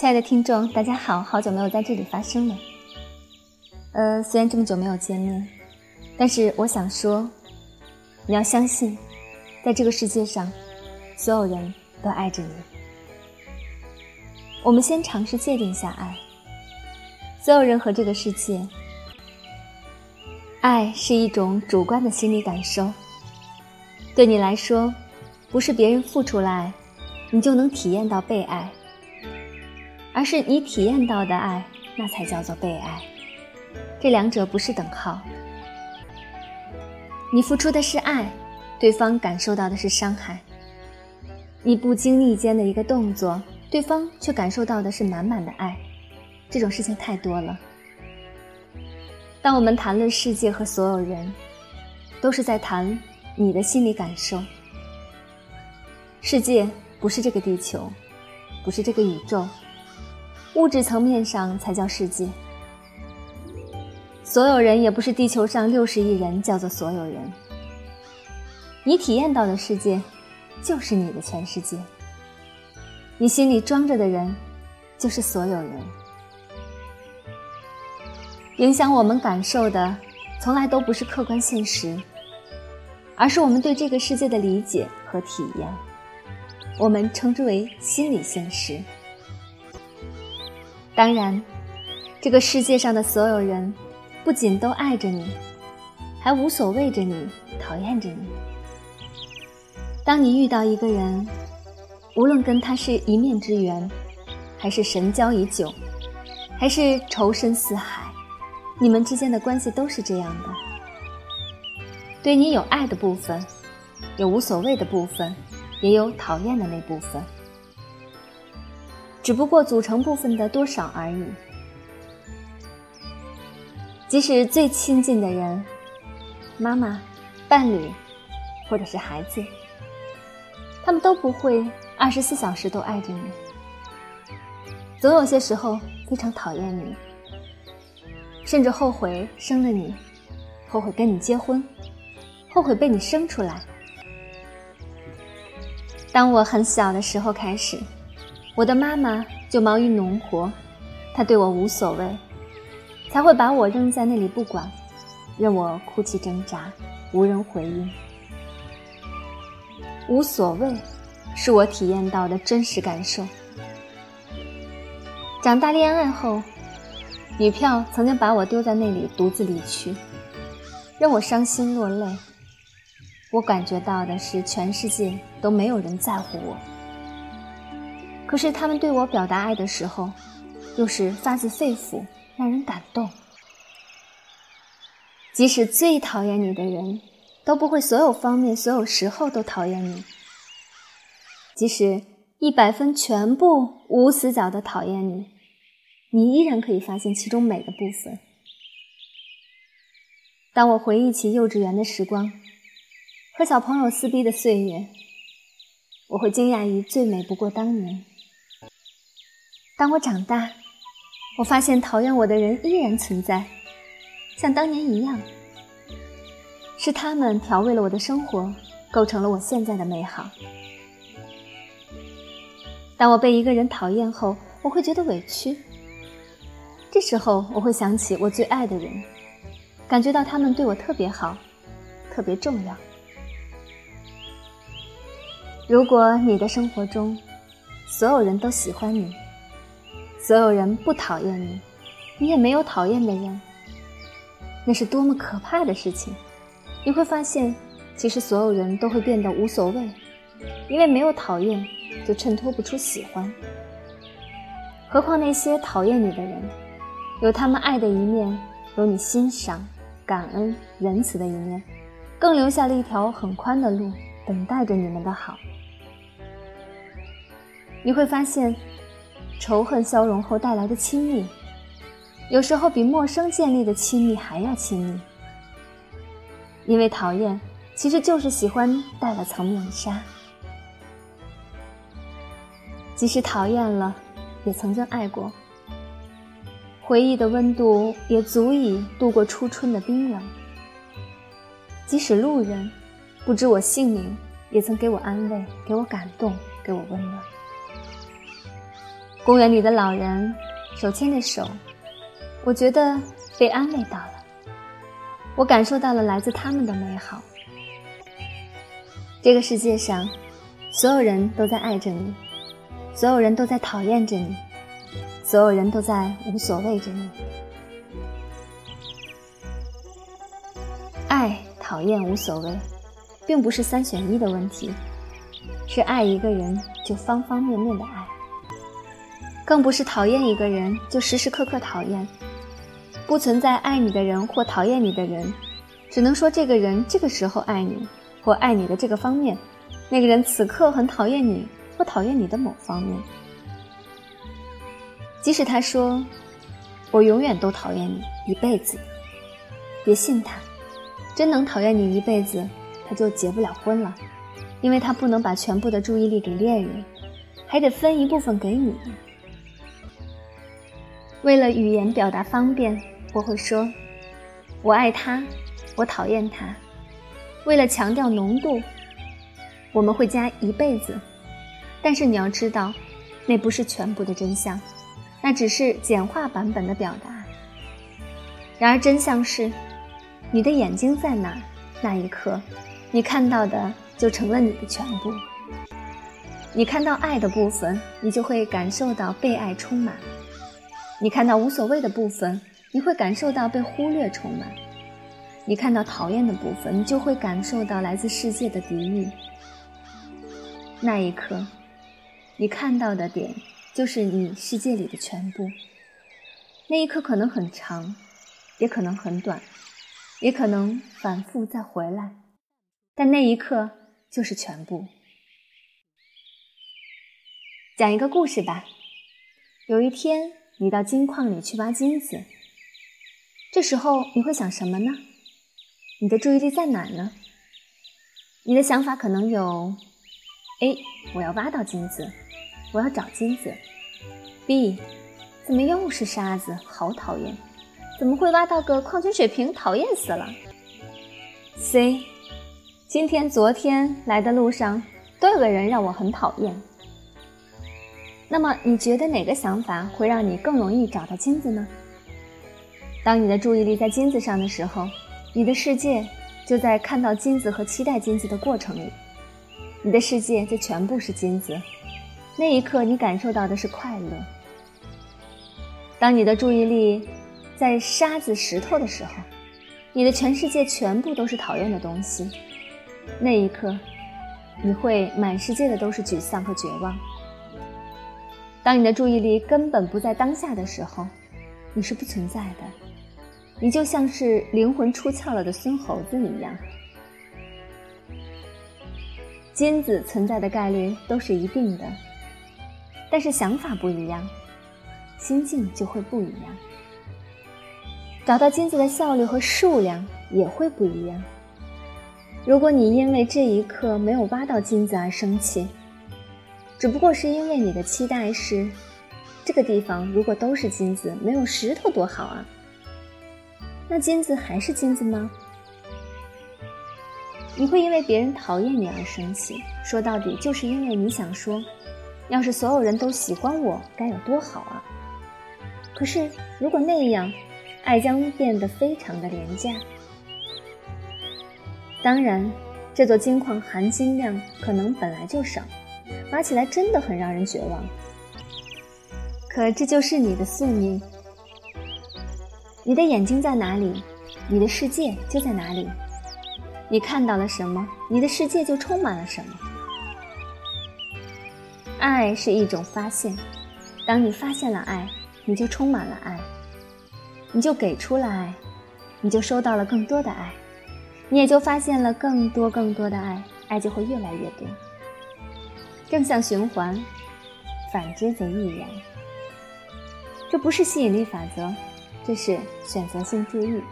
亲爱的听众，大家好，好久没有在这里发声了。呃，虽然这么久没有见面，但是我想说，你要相信，在这个世界上，所有人都爱着你。我们先尝试界定一下爱，所有人和这个世界，爱是一种主观的心理感受。对你来说，不是别人付出了爱，你就能体验到被爱。而是你体验到的爱，那才叫做被爱。这两者不是等号。你付出的是爱，对方感受到的是伤害。你不经意间的一个动作，对方却感受到的是满满的爱。这种事情太多了。当我们谈论世界和所有人，都是在谈你的心理感受。世界不是这个地球，不是这个宇宙。物质层面上才叫世界，所有人也不是地球上六十亿人叫做所有人。你体验到的世界，就是你的全世界。你心里装着的人，就是所有人。影响我们感受的，从来都不是客观现实，而是我们对这个世界的理解和体验。我们称之为心理现实。当然，这个世界上的所有人，不仅都爱着你，还无所谓着你，讨厌着你。当你遇到一个人，无论跟他是一面之缘，还是神交已久，还是仇深似海，你们之间的关系都是这样的。对你有爱的部分，有无所谓的部分，也有讨厌的那部分。只不过组成部分的多少而已。即使最亲近的人，妈妈、伴侣，或者是孩子，他们都不会二十四小时都爱着你。总有些时候非常讨厌你，甚至后悔生了你，后悔跟你结婚，后悔被你生出来。当我很小的时候开始。我的妈妈就忙于农活，她对我无所谓，才会把我扔在那里不管，任我哭泣挣扎，无人回应。无所谓，是我体验到的真实感受。长大恋爱后，女票曾经把我丢在那里独自离去，让我伤心落泪。我感觉到的是，全世界都没有人在乎我。可是他们对我表达爱的时候，又是发自肺腑，让人感动。即使最讨厌你的人，都不会所有方面、所有时候都讨厌你。即使一百分全部无死角的讨厌你，你依然可以发现其中美的部分。当我回忆起幼稚园的时光，和小朋友撕逼的岁月，我会惊讶于最美不过当年。当我长大，我发现讨厌我的人依然存在，像当年一样。是他们调味了我的生活，构成了我现在的美好。当我被一个人讨厌后，我会觉得委屈。这时候，我会想起我最爱的人，感觉到他们对我特别好，特别重要。如果你的生活中，所有人都喜欢你。所有人不讨厌你，你也没有讨厌的人，那是多么可怕的事情！你会发现，其实所有人都会变得无所谓，因为没有讨厌，就衬托不出喜欢。何况那些讨厌你的人，有他们爱的一面，有你欣赏、感恩、仁慈的一面，更留下了一条很宽的路，等待着你们的好。你会发现。仇恨消融后带来的亲密，有时候比陌生建立的亲密还要亲密。因为讨厌，其实就是喜欢带了层面纱。即使讨厌了，也曾经爱过。回忆的温度也足以度过初春的冰冷。即使路人不知我姓名，也曾给我安慰，给我感动，给我温暖。公园里的老人手牵着手，我觉得被安慰到了，我感受到了来自他们的美好。这个世界上，所有人都在爱着你，所有人都在讨厌着你，所有人都在无所谓着你。爱、讨厌、无所谓，并不是三选一的问题，是爱一个人就方方面面的爱，更不是讨厌一个人就时时刻刻讨厌。不存在爱你的人或讨厌你的人，只能说这个人这个时候爱你。或爱你的这个方面，那个人此刻很讨厌你，或讨厌你的某方面。即使他说：“我永远都讨厌你一辈子。”别信他，真能讨厌你一辈子，他就结不了婚了，因为他不能把全部的注意力给恋人，还得分一部分给你。为了语言表达方便，我会说：“我爱他，我讨厌他。”为了强调浓度，我们会加一辈子。但是你要知道，那不是全部的真相，那只是简化版本的表达。然而真相是，你的眼睛在哪，那一刻，你看到的就成了你的全部。你看到爱的部分，你就会感受到被爱充满；你看到无所谓的部分，你会感受到被忽略充满。你看到讨厌的部分，你就会感受到来自世界的敌意。那一刻，你看到的点就是你世界里的全部。那一刻可能很长，也可能很短，也可能反复再回来，但那一刻就是全部。讲一个故事吧。有一天，你到金矿里去挖金子，这时候你会想什么呢？你的注意力在哪呢？你的想法可能有：A，我要挖到金子，我要找金子；B，怎么又是沙子，好讨厌！怎么会挖到个矿泉水瓶，讨厌死了！C，今天、昨天来的路上都有个人让我很讨厌。那么，你觉得哪个想法会让你更容易找到金子呢？当你的注意力在金子上的时候。你的世界就在看到金子和期待金子的过程里，你的世界就全部是金子。那一刻，你感受到的是快乐。当你的注意力在沙子、石头的时候，你的全世界全部都是讨厌的东西。那一刻，你会满世界的都是沮丧和绝望。当你的注意力根本不在当下的时候，你是不存在的。你就像是灵魂出窍了的孙猴子一样，金子存在的概率都是一定的，但是想法不一样，心境就会不一样，找到金子的效率和数量也会不一样。如果你因为这一刻没有挖到金子而生气，只不过是因为你的期待是，这个地方如果都是金子，没有石头多好啊。那金子还是金子吗？你会因为别人讨厌你而生气，说到底就是因为你想说，要是所有人都喜欢我，该有多好啊！可是如果那样，爱将变得非常的廉价。当然，这座金矿含金量可能本来就少，挖起来真的很让人绝望。可这就是你的宿命。你的眼睛在哪里，你的世界就在哪里。你看到了什么，你的世界就充满了什么。爱是一种发现，当你发现了爱，你就充满了爱，你就给出了爱，你就收到了更多的爱，你也就发现了更多更多的爱，爱就会越来越多。正向循环，反之则亦然。这不是吸引力法则。这是选择性注意。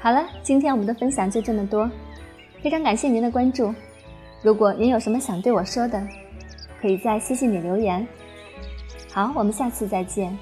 好了，今天我们的分享就这么多，非常感谢您的关注。如果您有什么想对我说的，可以在私信里留言。好，我们下次再见。